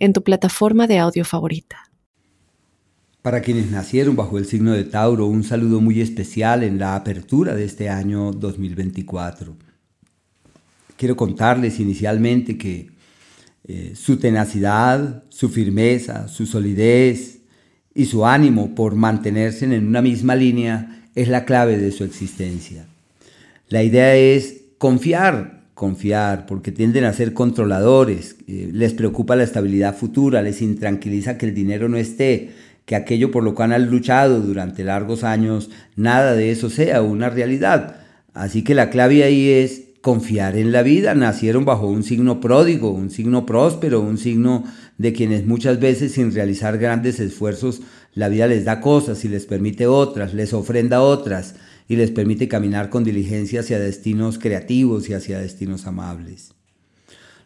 en tu plataforma de audio favorita. Para quienes nacieron bajo el signo de Tauro, un saludo muy especial en la apertura de este año 2024. Quiero contarles inicialmente que eh, su tenacidad, su firmeza, su solidez y su ánimo por mantenerse en una misma línea es la clave de su existencia. La idea es confiar confiar, porque tienden a ser controladores, eh, les preocupa la estabilidad futura, les intranquiliza que el dinero no esté, que aquello por lo cual han luchado durante largos años, nada de eso sea una realidad. Así que la clave ahí es confiar en la vida. Nacieron bajo un signo pródigo, un signo próspero, un signo de quienes muchas veces sin realizar grandes esfuerzos la vida les da cosas y les permite otras, les ofrenda otras y les permite caminar con diligencia hacia destinos creativos y hacia destinos amables.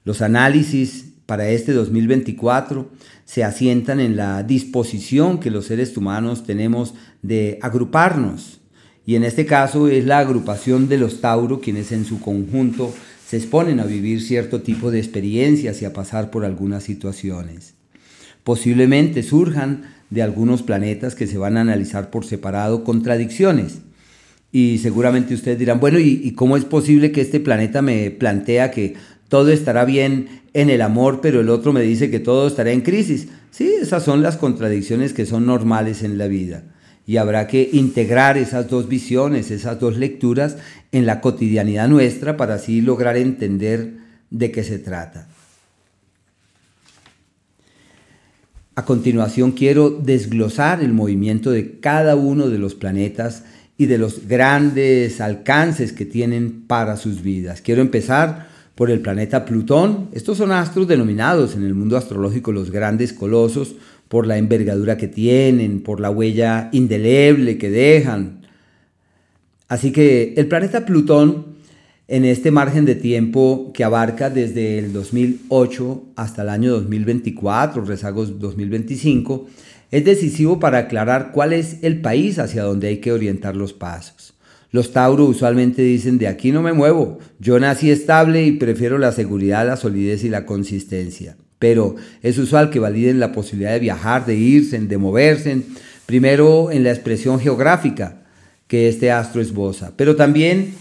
Los análisis para este 2024 se asientan en la disposición que los seres humanos tenemos de agruparnos. Y en este caso es la agrupación de los Tauro quienes en su conjunto se exponen a vivir cierto tipo de experiencias y a pasar por algunas situaciones. Posiblemente surjan de algunos planetas que se van a analizar por separado contradicciones y seguramente ustedes dirán, bueno, ¿y, cómo es posible que este planeta me plantea que todo estará bien en el amor, pero el otro me dice que todo estará en crisis? Sí, esas son las contradicciones que son normales en la vida. Y habrá que integrar esas dos visiones, esas dos lecturas en la cotidianidad nuestra para así lograr entender de qué se trata. A continuación quiero desglosar el movimiento de cada uno de los planetas y de los grandes alcances que tienen para sus vidas. Quiero empezar por el planeta Plutón. Estos son astros denominados en el mundo astrológico los grandes colosos por la envergadura que tienen, por la huella indeleble que dejan. Así que el planeta Plutón, en este margen de tiempo que abarca desde el 2008 hasta el año 2024, rezagos 2025, es decisivo para aclarar cuál es el país hacia donde hay que orientar los pasos. Los Tauro usualmente dicen de aquí no me muevo, yo nací estable y prefiero la seguridad, la solidez y la consistencia. Pero es usual que validen la posibilidad de viajar, de irse, de moverse, primero en la expresión geográfica que este astro esboza, pero también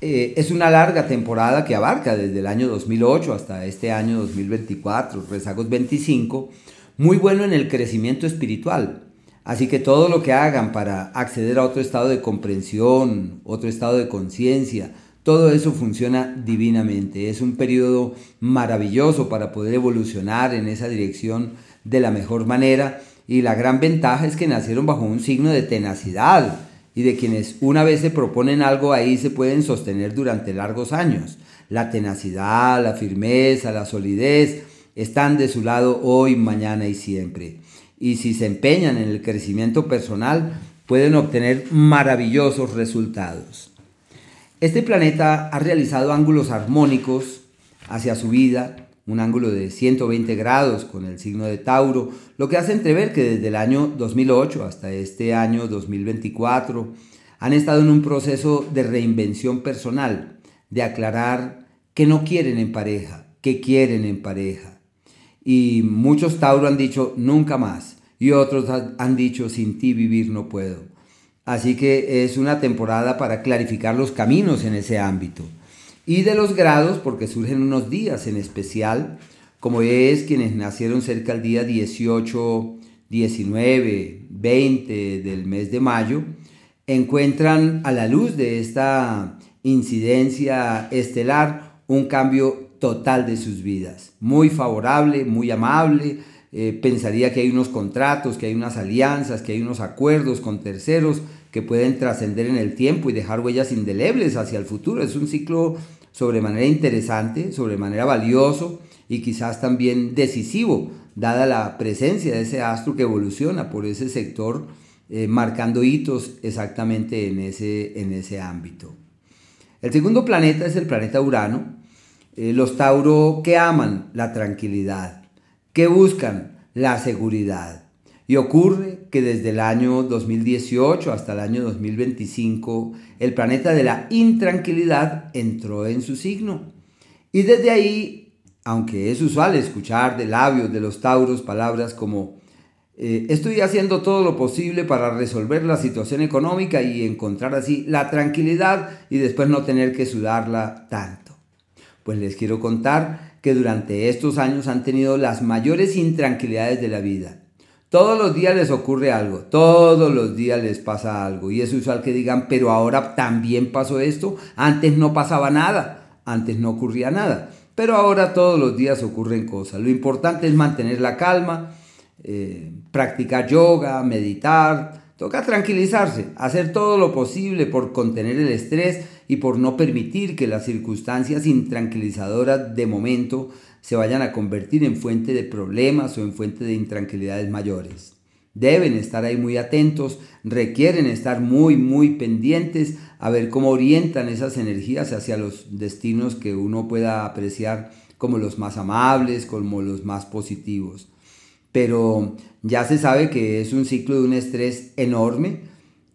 eh, es una larga temporada que abarca desde el año 2008 hasta este año 2024, rezagos 25, muy bueno en el crecimiento espiritual. Así que todo lo que hagan para acceder a otro estado de comprensión, otro estado de conciencia, todo eso funciona divinamente. Es un periodo maravilloso para poder evolucionar en esa dirección de la mejor manera. Y la gran ventaja es que nacieron bajo un signo de tenacidad y de quienes una vez se proponen algo ahí se pueden sostener durante largos años. La tenacidad, la firmeza, la solidez están de su lado hoy, mañana y siempre. Y si se empeñan en el crecimiento personal, pueden obtener maravillosos resultados. Este planeta ha realizado ángulos armónicos hacia su vida, un ángulo de 120 grados con el signo de Tauro, lo que hace entrever que desde el año 2008 hasta este año 2024 han estado en un proceso de reinvención personal, de aclarar qué no quieren en pareja, qué quieren en pareja, y muchos Tauro han dicho nunca más. Y otros han dicho sin ti vivir no puedo. Así que es una temporada para clarificar los caminos en ese ámbito. Y de los grados, porque surgen unos días en especial, como es quienes nacieron cerca del día 18, 19, 20 del mes de mayo, encuentran a la luz de esta incidencia estelar un cambio total de sus vidas. Muy favorable, muy amable. Eh, pensaría que hay unos contratos, que hay unas alianzas, que hay unos acuerdos con terceros que pueden trascender en el tiempo y dejar huellas indelebles hacia el futuro. Es un ciclo sobremanera interesante, sobremanera valioso y quizás también decisivo dada la presencia de ese astro que evoluciona por ese sector, eh, marcando hitos exactamente en ese, en ese ámbito. El segundo planeta es el planeta Urano. Eh, los Tauro que aman la tranquilidad, que buscan la seguridad. Y ocurre que desde el año 2018 hasta el año 2025 el planeta de la intranquilidad entró en su signo. Y desde ahí, aunque es usual escuchar de labios de los Tauros palabras como eh, estoy haciendo todo lo posible para resolver la situación económica y encontrar así la tranquilidad y después no tener que sudarla tanto. Pues les quiero contar que durante estos años han tenido las mayores intranquilidades de la vida. Todos los días les ocurre algo, todos los días les pasa algo y es usual que digan, pero ahora también pasó esto, antes no pasaba nada, antes no ocurría nada, pero ahora todos los días ocurren cosas. Lo importante es mantener la calma, eh, practicar yoga, meditar, toca tranquilizarse, hacer todo lo posible por contener el estrés y por no permitir que las circunstancias intranquilizadoras de momento se vayan a convertir en fuente de problemas o en fuente de intranquilidades mayores. Deben estar ahí muy atentos, requieren estar muy, muy pendientes a ver cómo orientan esas energías hacia los destinos que uno pueda apreciar como los más amables, como los más positivos pero ya se sabe que es un ciclo de un estrés enorme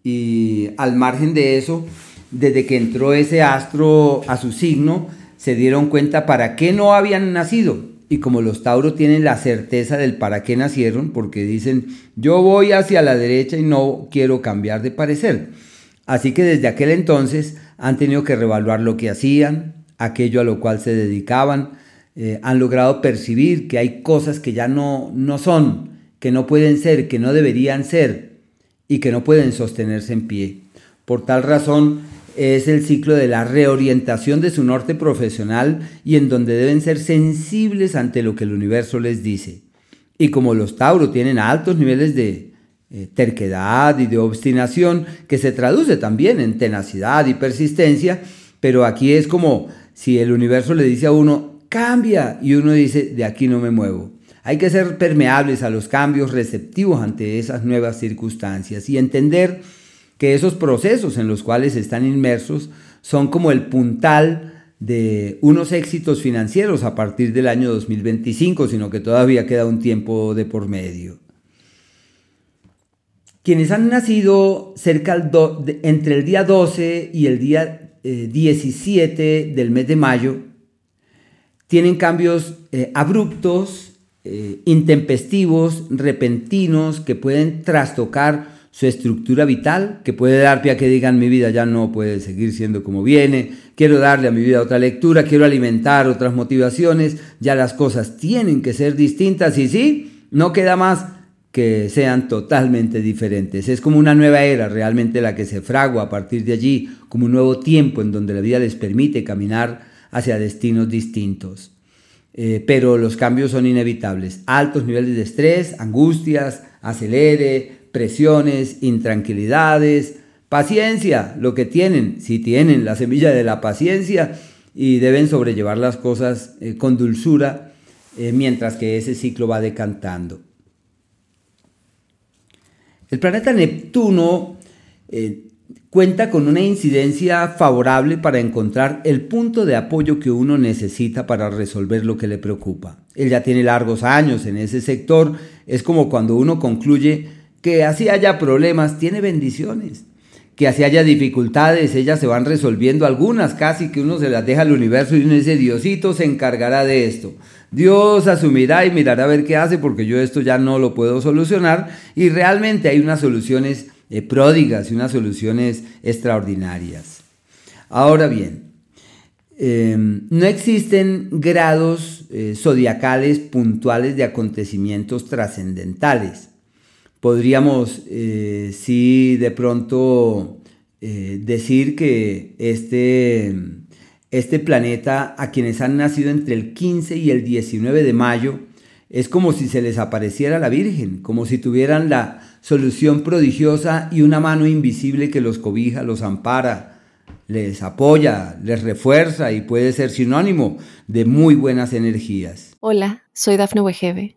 y al margen de eso, desde que entró ese astro a su signo, se dieron cuenta para qué no habían nacido. Y como los Tauros tienen la certeza del para qué nacieron, porque dicen, yo voy hacia la derecha y no quiero cambiar de parecer. Así que desde aquel entonces han tenido que revaluar lo que hacían, aquello a lo cual se dedicaban, eh, han logrado percibir que hay cosas que ya no, no son, que no pueden ser, que no deberían ser y que no pueden sostenerse en pie. Por tal razón, es el ciclo de la reorientación de su norte profesional y en donde deben ser sensibles ante lo que el universo les dice. Y como los Tauros tienen altos niveles de eh, terquedad y de obstinación, que se traduce también en tenacidad y persistencia, pero aquí es como si el universo le dice a uno, cambia y uno dice, de aquí no me muevo. Hay que ser permeables a los cambios, receptivos ante esas nuevas circunstancias y entender que esos procesos en los cuales están inmersos son como el puntal de unos éxitos financieros a partir del año 2025, sino que todavía queda un tiempo de por medio. Quienes han nacido cerca entre el día 12 y el día 17 eh, del mes de mayo tienen cambios eh, abruptos, eh, intempestivos, repentinos, que pueden trastocar su estructura vital, que puede dar pie a que digan mi vida ya no puede seguir siendo como viene, quiero darle a mi vida otra lectura, quiero alimentar otras motivaciones, ya las cosas tienen que ser distintas y sí, no queda más que sean totalmente diferentes. Es como una nueva era realmente la que se fragua a partir de allí, como un nuevo tiempo en donde la vida les permite caminar hacia destinos distintos. Eh, pero los cambios son inevitables. Altos niveles de estrés, angustias, acelere, presiones, intranquilidades, paciencia, lo que tienen, si tienen la semilla de la paciencia y deben sobrellevar las cosas eh, con dulzura eh, mientras que ese ciclo va decantando. El planeta Neptuno cuenta con una incidencia favorable para encontrar el punto de apoyo que uno necesita para resolver lo que le preocupa. Él ya tiene largos años en ese sector, es como cuando uno concluye que así haya problemas, tiene bendiciones, que así haya dificultades, ellas se van resolviendo, algunas casi que uno se las deja al universo y uno dice, Diosito se encargará de esto. Dios asumirá y mirará a ver qué hace porque yo esto ya no lo puedo solucionar y realmente hay unas soluciones eh, pródigas y unas soluciones extraordinarias. Ahora bien, em, no existen grados eh, zodiacales puntuales de acontecimientos trascendentales. Podríamos, eh, sí, de pronto decir que este, este planeta, a quienes han nacido entre el 15 y el 19 de mayo, es como si se les apareciera la Virgen, como si tuvieran la solución prodigiosa y una mano invisible que los cobija, los ampara, les apoya, les refuerza y puede ser sinónimo de muy buenas energías. Hola, soy Dafne Wegebe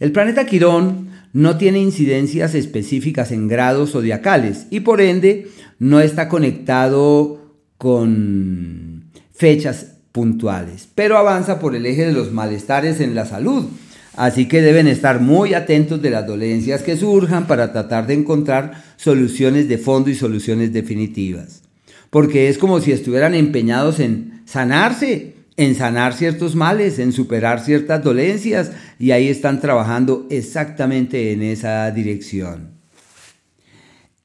El planeta Quirón no tiene incidencias específicas en grados zodiacales y por ende no está conectado con fechas puntuales, pero avanza por el eje de los malestares en la salud. Así que deben estar muy atentos de las dolencias que surjan para tratar de encontrar soluciones de fondo y soluciones definitivas porque es como si estuvieran empeñados en sanarse, en sanar ciertos males, en superar ciertas dolencias, y ahí están trabajando exactamente en esa dirección.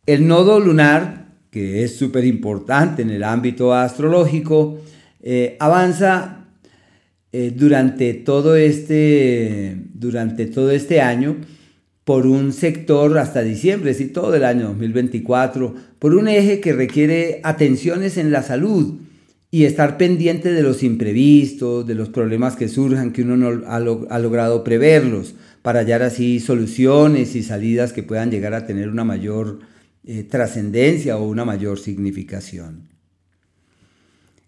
El nodo lunar, que es súper importante en el ámbito astrológico, eh, avanza eh, durante, todo este, durante todo este año por un sector hasta diciembre, sí, todo el año 2024, por un eje que requiere atenciones en la salud y estar pendiente de los imprevistos, de los problemas que surjan, que uno no ha, logrado preverlos, para hallar así soluciones y salidas que puedan llegar a tener una mayor eh, trascendencia o una mayor significación.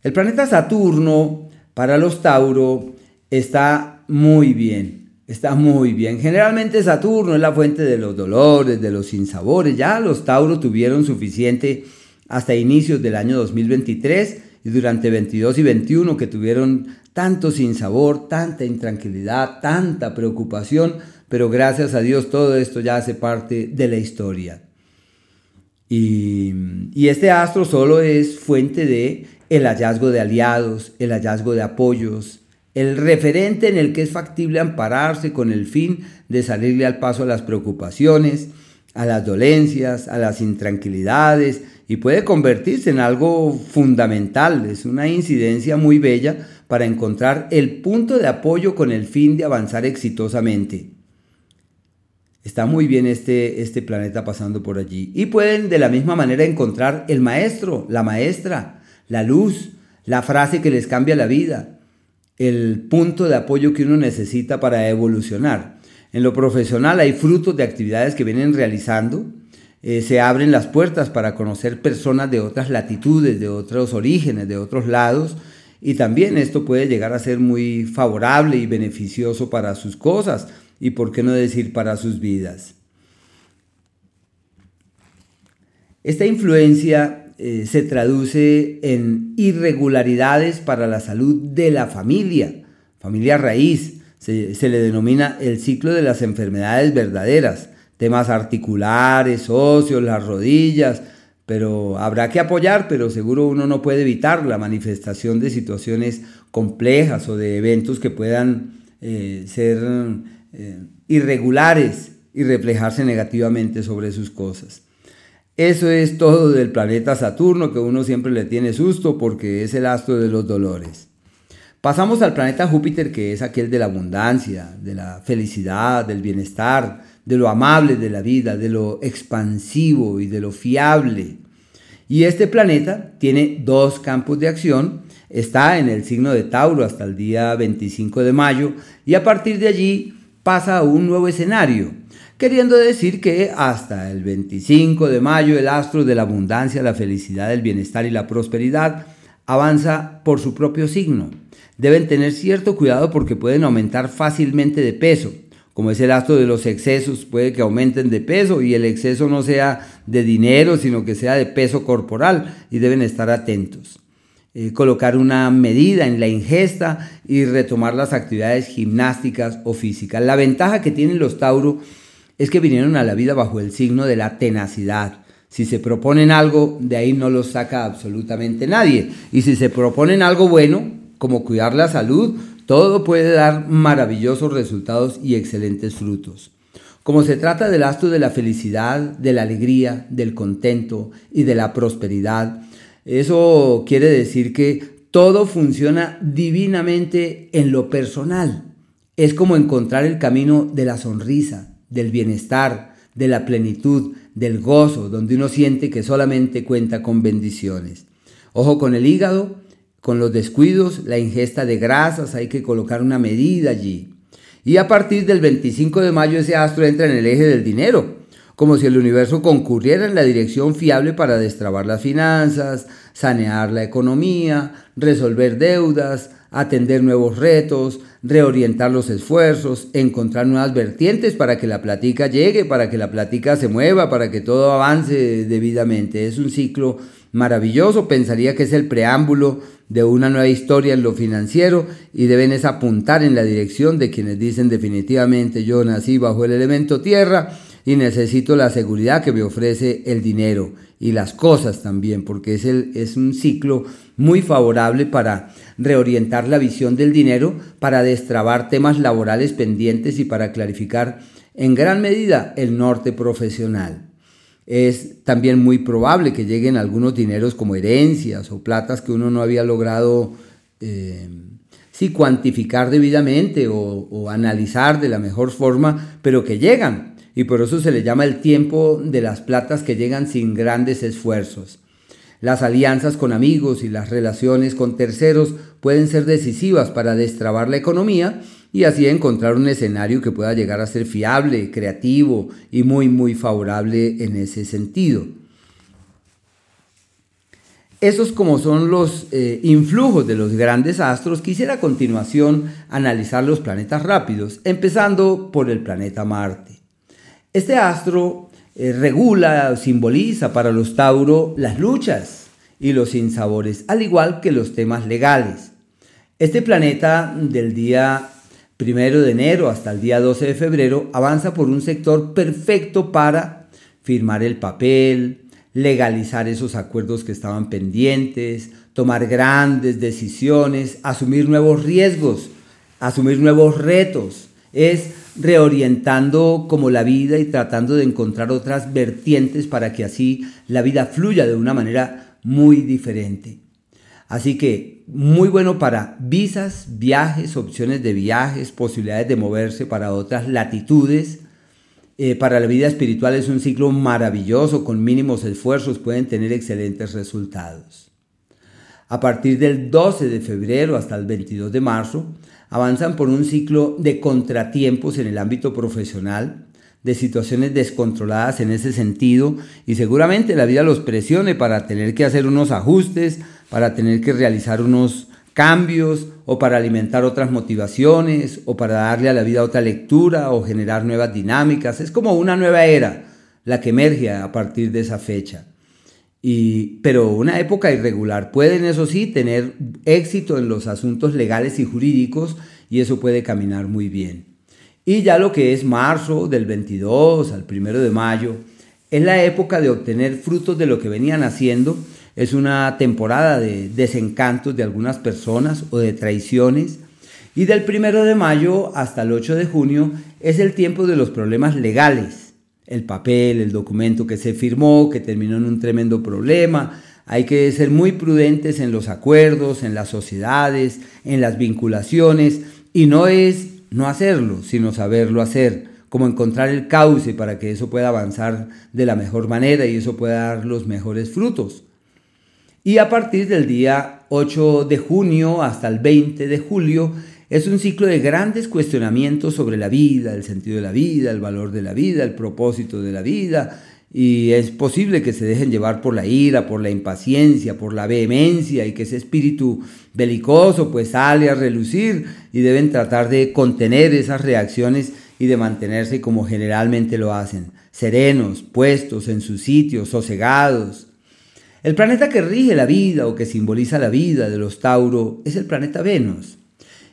El planeta Saturno para los Tauro está muy bien. Está muy bien. Generalmente Saturno es la fuente de los dolores, de los sinsabores. Ya los Tauros tuvieron suficiente hasta inicios del año 2023 y durante 22 y 21 que tuvieron tanto sinsabor, tanta intranquilidad, tanta preocupación, pero gracias a Dios todo esto ya hace parte de la historia. Y, y este astro solo es fuente de el hallazgo de aliados, el hallazgo de apoyos, el referente en el que es factible ampararse con el fin de salirle al paso a las preocupaciones, a las dolencias, a las intranquilidades y puede convertirse en algo fundamental. Es una incidencia muy bella para encontrar el punto de apoyo con el fin de avanzar exitosamente. Está muy bien este, este planeta pasando por allí. Y pueden de la misma manera encontrar el maestro, la maestra, la luz, la frase que les cambia la vida, el punto de apoyo que uno necesita para evolucionar. En lo profesional hay frutos de actividades que vienen realizando, eh, se abren las puertas para conocer personas de otras latitudes, de otros orígenes, de otros lados, y también esto puede llegar a ser muy favorable y beneficioso para sus cosas y por qué no decir para sus vidas. Esta influencia eh, se traduce en irregularidades para la salud de la familia, familia raíz. Se, se, le denomina el ciclo de las enfermedades verdaderas, temas articulares, óseos, las rodillas, pero habrá que apoyar, pero seguro uno no puede evitar la manifestación de situaciones complejas o de eventos que puedan eh, ser eh, irregulares y reflejarse negativamente sobre sus cosas. Eso es todo del planeta Saturno que uno siempre le tiene susto porque es el astro de los dolores. Pasamos al planeta Júpiter que es aquel de la abundancia, de la felicidad, del bienestar, de lo amable de la vida, de lo expansivo y de lo fiable. Y este planeta tiene dos campos de acción. Está en el signo de Tauro hasta el día 25 de mayo y a partir de allí pasa a un nuevo escenario queriendo decir que hasta el 25 de mayo el astro de la abundancia, la felicidad, el bienestar y la prosperidad avanza por su propio signo. Deben tener cierto cuidado porque pueden aumentar fácilmente de peso. Como es el astro de los excesos, puede que aumenten de peso y el exceso no sea de dinero, sino que sea de peso corporal y deben estar atentos. Eh, colocar una medida en la ingesta y retomar las actividades gimnásticas o físicas. La ventaja que tienen los Tauro es que vinieron a la vida bajo el signo de la tenacidad. Si se proponen algo, de ahí no los saca absolutamente nadie. Y si se proponen algo bueno, como cuidar la salud, todo puede dar maravillosos resultados y excelentes frutos. Como se trata del astro de la felicidad, de la alegría, del contento y de la prosperidad, eso quiere decir que todo funciona divinamente en lo personal, Es como encontrar el camino de la sonrisa, del bienestar, de la plenitud, del gozo, donde uno siente que solamente cuenta con bendiciones. Ojo con el hígado, con los descuidos, la ingesta de grasas, hay que colocar una medida allí. Y a partir del 25 de mayo ese astro entra en el eje del dinero, como si el universo concurriera en la dirección fiable para destrabar las finanzas, sanear la economía, resolver deudas, atender nuevos retos, reorientar los esfuerzos, encontrar nuevas vertientes para que la plática llegue, para que la plática se mueva, para que todo avance debidamente. Es un ciclo maravilloso, pensaría que es el preámbulo de una nueva historia en lo financiero y deben es apuntar en la dirección de quienes dicen definitivamente yo nací bajo el elemento tierra y necesito la seguridad que me ofrece el dinero y las cosas también, porque es, el, es un ciclo muy favorable para reorientar la visión del dinero, para destrabar temas laborales pendientes y para clarificar en gran medida el norte profesional. Es también muy probable que lleguen algunos dineros como herencias o platas que uno no había logrado eh, cuantificar debidamente o, o analizar de la mejor forma, pero que llegan y por eso se le llama el tiempo de las platas que llegan sin grandes esfuerzos. Las alianzas con amigos y las relaciones con terceros pueden ser decisivas para destrabar la economía y así encontrar un escenario que pueda llegar a ser fiable, creativo y muy muy favorable en ese sentido. Esos como son los eh, influjos de los grandes astros, quisiera a continuación analizar los planetas rápidos, empezando por el planeta Marte. Este astro eh, regula, simboliza para los Tauro las luchas y los sinsabores, al igual que los temas legales. Este planeta del día primero de enero hasta el día 12 de febrero avanza por un sector perfecto para firmar el papel, legalizar esos acuerdos que estaban pendientes, tomar grandes decisiones, asumir nuevos riesgos, asumir nuevos retos. Es reorientando como la vida y tratando de encontrar otras vertientes para que así la vida fluya de una manera muy diferente. Así que muy bueno para visas, viajes, opciones de viajes, posibilidades de moverse para otras latitudes. Eh, para la vida espiritual es un ciclo maravilloso, con mínimos esfuerzos pueden tener excelentes resultados. A partir del 12 de febrero hasta el 22 de marzo, avanzan por un ciclo de contratiempos en el ámbito profesional, de situaciones descontroladas en ese sentido y seguramente la vida los presione para tener que hacer unos ajustes, para tener que realizar unos cambios o para alimentar otras motivaciones o para darle a la vida otra lectura o generar nuevas dinámicas. Es como una nueva era la que emerge a partir de esa fecha. Y, pero una época irregular. Pueden, eso sí, tener éxito en los asuntos legales y jurídicos y eso puede caminar muy bien. Y ya lo que es marzo, del 22 al 1 de mayo, es la época de obtener frutos de lo que venían haciendo. Es una temporada de desencantos de algunas personas o de traiciones. Y del 1 de mayo hasta el 8 de junio es el tiempo de los problemas legales el papel, el documento que se firmó, que terminó en un tremendo problema. Hay que ser muy prudentes en los acuerdos, en las sociedades, en las vinculaciones, y no es no hacerlo, sino saberlo hacer, como encontrar el cauce para que eso pueda avanzar de la mejor manera y eso pueda dar los mejores frutos. Y a partir del día 8 de junio hasta el 20 de julio es un ciclo de grandes cuestionamientos sobre la vida, el sentido de la vida, el valor de la vida, el propósito de la vida, y es posible que se dejen llevar por la ira, por la impaciencia, por la vehemencia y que ese espíritu belicoso pues sale a relucir y deben tratar de contener esas reacciones y de mantenerse como generalmente lo hacen, serenos, puestos en sus sitios, sosegados. El planeta que rige la vida o que simboliza la vida de los Tauro es el planeta Venus.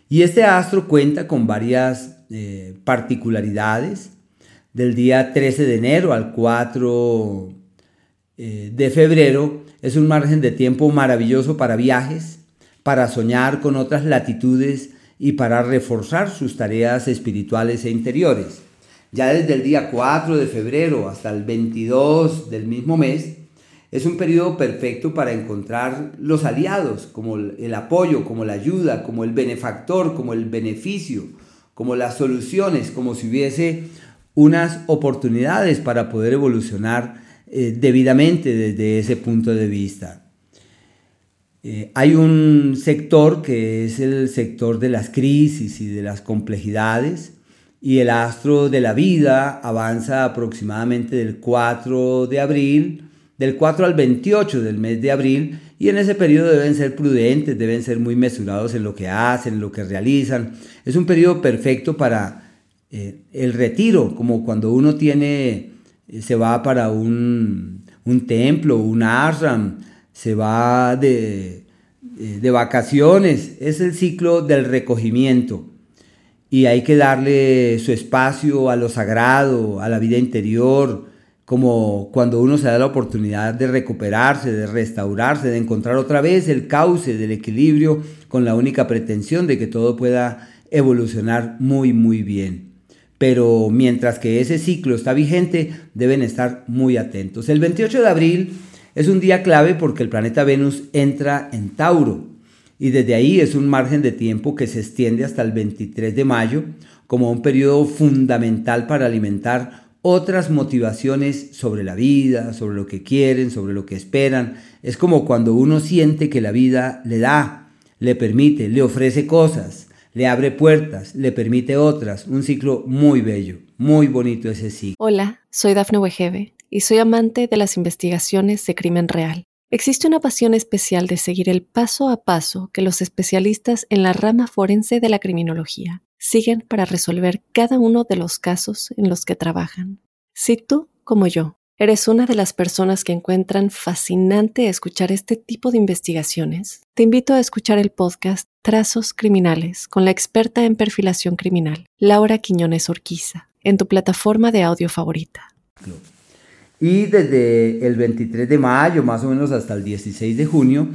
Y este astro cuenta con varias eh, particularidades. Del día 13 de enero al 4 eh, de febrero es un margen de tiempo maravilloso para viajes, para soñar con otras latitudes y para reforzar sus tareas espirituales e interiores. Ya desde el día 4 de febrero hasta el 22 del mismo mes, es un periodo perfecto para encontrar los aliados, como el apoyo, como la ayuda, como el benefactor, como el beneficio, como las soluciones, como si hubiese unas oportunidades para poder evolucionar eh, debidamente desde ese punto de vista. Eh, hay un sector que es el sector de las crisis y de las complejidades y el astro de la vida avanza aproximadamente del 4 de abril, del 4 al 28 del mes de abril y en ese periodo deben ser prudentes, deben ser muy mesurados en lo que hacen, en lo que realizan. Es un periodo perfecto para eh, el retiro, como cuando uno tiene, eh, se va para un, un templo, un ashram, se va de, eh, de vacaciones, es el ciclo del recogimiento. Y hay que darle su espacio a lo sagrado, a la vida interior, como cuando uno se da la oportunidad de recuperarse, de restaurarse, de encontrar otra vez el cauce del equilibrio con la única pretensión de que todo pueda evolucionar muy, muy bien. Pero mientras que ese ciclo está vigente, deben estar muy atentos. El 28 de abril es un día clave porque el planeta Venus entra en Tauro y desde ahí es un margen de tiempo que se extiende hasta el 23 de mayo como un periodo fundamental para alimentar otras motivaciones sobre la vida, sobre lo que quieren, sobre lo que esperan. Es como cuando uno siente que la vida le da, le permite, le ofrece cosas, le abre puertas, le permite otras. Un ciclo muy bello, muy bonito ese ciclo. Hola, soy Dafne Wegebe y soy amante de las investigaciones de crimen real. Existe una pasión especial de seguir el paso a paso que los especialistas en la rama forense de la criminología siguen para resolver cada uno de los casos en los que trabajan. Si tú, como yo, eres una de las personas que encuentran fascinante escuchar este tipo de investigaciones, te invito a escuchar el podcast Trazos Criminales con la experta en perfilación criminal, Laura Quiñones Orquiza, en tu plataforma de audio favorita. Y desde el 23 de mayo, más o menos hasta el 16 de junio,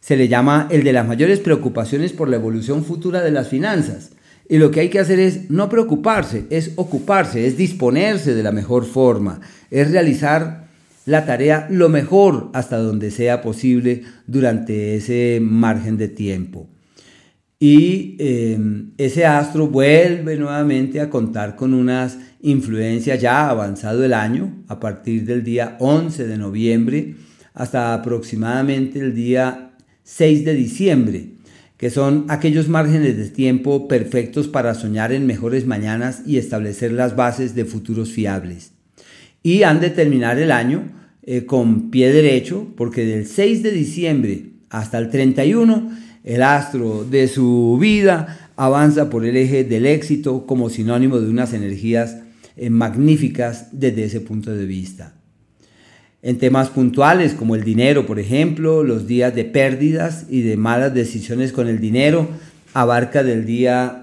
se le llama el de las mayores preocupaciones por la evolución futura de las finanzas. Y lo que hay que hacer es no preocuparse, es ocuparse, es disponerse de la mejor forma, es realizar la tarea lo mejor hasta donde sea posible durante ese margen de tiempo. Y em, ese astro vuelve nuevamente a contar con unas influencias ya avanzado el año, a partir del día 11 de noviembre hasta aproximadamente el día 6 de diciembre, que son aquellos márgenes de tiempo perfectos para soñar en mejores mañanas y establecer las bases de futuros fiables. Y han de terminar el año eh, con pie derecho, porque del 6 de diciembre hasta el 31 el astro de su vida avanza por el eje del éxito como sinónimo de unas energías eh, magníficas desde ese punto de vista. En temas puntuales como el dinero, por ejemplo, los días de pérdidas y de malas decisiones con el dinero abarca del día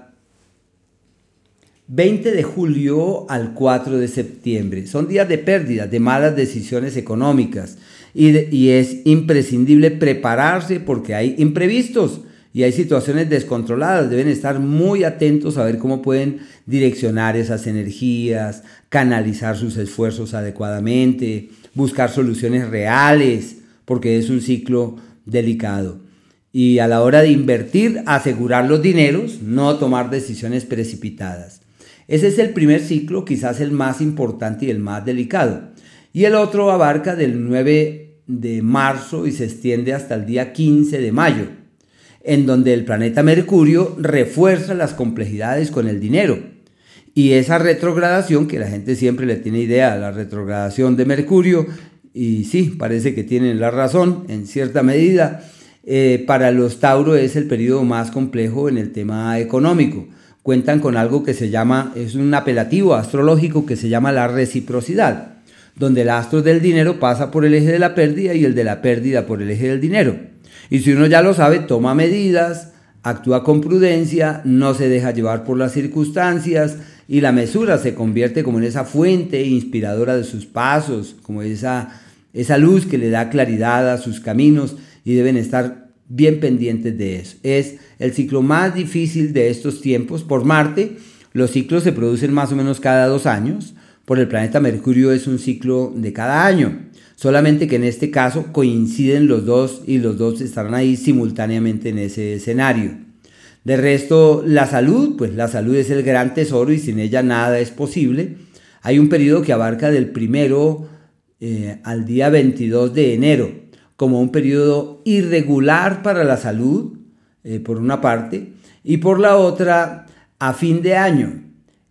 20 de julio al 4 de septiembre. Son días de pérdidas, de malas decisiones económicas, y, es imprescindible prepararse porque hay imprevistos y hay situaciones descontroladas. Deben estar muy atentos a ver cómo pueden direccionar esas energías, canalizar sus esfuerzos adecuadamente, buscar soluciones reales, porque es un ciclo delicado. Y a la hora de invertir, asegurar los dineros, no tomar decisiones precipitadas. Ese es el primer ciclo, quizás el más importante y el más delicado. Y el otro abarca del 9 de marzo y se extiende hasta el día 15 de mayo, en donde el planeta Mercurio refuerza las complejidades con el dinero. Y esa retrogradación, que la gente siempre le tiene idea, la retrogradación de Mercurio, y sí, parece que tienen la razón en cierta medida, eh, para los Tauro es el periodo más complejo en el tema económico. Cuentan con algo que se llama, es un apelativo astrológico que se llama la reciprocidad donde el astro del dinero pasa por el eje de la pérdida y el de la pérdida por el eje del dinero. Y si uno ya lo sabe, toma medidas, actúa con prudencia, no se deja llevar por las circunstancias y la mesura se convierte como en esa fuente inspiradora de sus pasos, como esa, esa luz que le da claridad a sus caminos y deben estar bien pendientes de eso. Es el ciclo más difícil de estos tiempos por Marte. Los ciclos se producen más o menos cada dos años por el planeta Mercurio es un ciclo de cada año. Solamente que en este caso coinciden los dos y los dos estarán ahí simultáneamente en ese escenario. De resto, la salud, pues la salud es el gran tesoro y sin ella nada es posible. Hay un periodo que abarca del primero eh, al día 22 de enero, como un periodo irregular para la salud, eh, por una parte, y por la otra, a fin de año.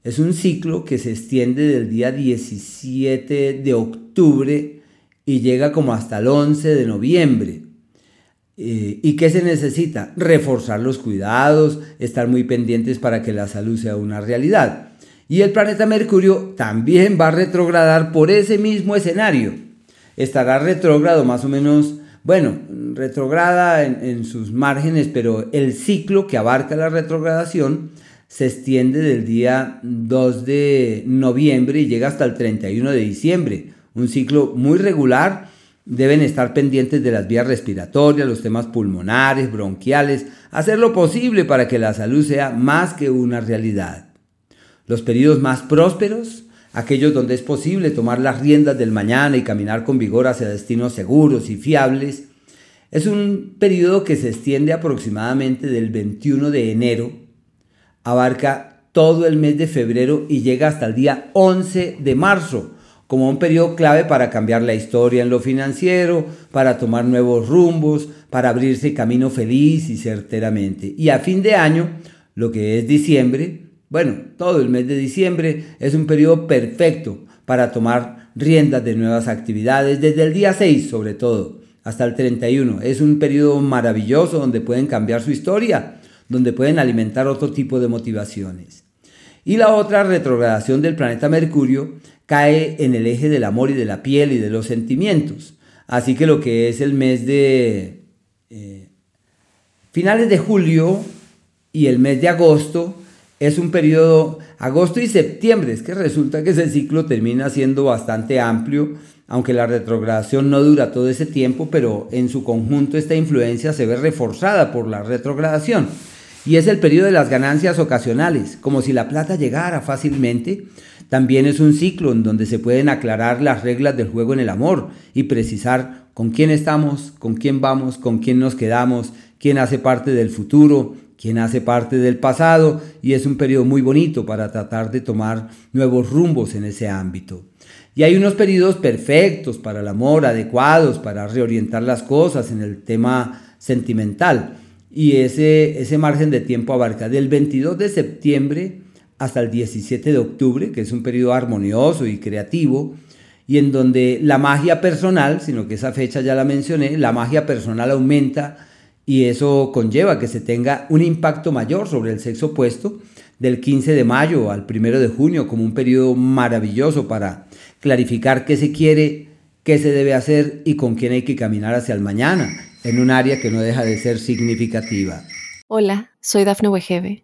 Es un ciclo que se extiende del día 17 de octubre y llega como hasta el 11 de noviembre. Eh, ¿Y qué se necesita? Reforzar los cuidados, estar muy pendientes para que la salud sea una realidad. Y el planeta Mercurio también va a retrogradar por ese mismo escenario. Estará retrógrado más o menos, bueno, retrograda en, en sus márgenes, pero el ciclo que abarca la retrogradación se extiende del día 2 de noviembre y llega hasta el 31 de diciembre. Un ciclo muy regular Deben estar pendientes de las vías respiratorias, los temas pulmonares, bronquiales, hacer lo posible para que la salud sea más que una realidad. Los periodos más prósperos, aquellos donde es posible tomar las riendas del mañana y caminar con vigor hacia destinos seguros y fiables, es un periodo que se extiende aproximadamente del 21 de enero, abarca todo el mes de febrero y llega hasta el día 11 de marzo, como un periodo clave para cambiar la historia en lo financiero, para tomar nuevos rumbos, para abrirse camino feliz y certeramente. Y a fin de año, lo que es diciembre, bueno, todo el mes de diciembre es un periodo perfecto para tomar riendas de nuevas actividades, desde el día 6 sobre todo hasta el 31. Es un periodo maravilloso donde pueden cambiar su historia, donde pueden alimentar otro tipo de motivaciones. Y la otra retrogradación del planeta Mercurio cae en el eje del amor y de la piel y de los sentimientos. Así que lo que es el mes de eh, finales de julio y el mes de agosto es un periodo, agosto y septiembre, es que resulta que ese ciclo termina siendo bastante amplio, aunque la retrogradación no dura todo ese tiempo, pero en su conjunto esta influencia se ve reforzada por la retrogradación. Y es el periodo de las ganancias ocasionales, como si la plata llegara fácilmente, también es un ciclo en donde se pueden aclarar las reglas del juego en el amor y precisar con quién estamos, con quién vamos, con quién nos quedamos, quién hace parte del futuro, quién hace parte del pasado y es un periodo muy bonito para tratar de tomar nuevos rumbos en ese ámbito. Y hay unos periodos perfectos para el amor, adecuados para reorientar las cosas en el tema sentimental. Y ese, ese margen de tiempo abarca del 22 de septiembre hasta el 17 de octubre, que es un periodo armonioso y creativo, y en donde la magia personal, sino que esa fecha ya la mencioné, la magia personal aumenta y eso conlleva que se tenga un impacto mayor sobre el sexo opuesto del 15 de mayo al 1 de junio como un periodo maravilloso para clarificar qué se quiere, qué se debe hacer y con quién hay que caminar hacia el mañana, en un área que no deja de ser significativa. Hola, soy Dafne Wegebe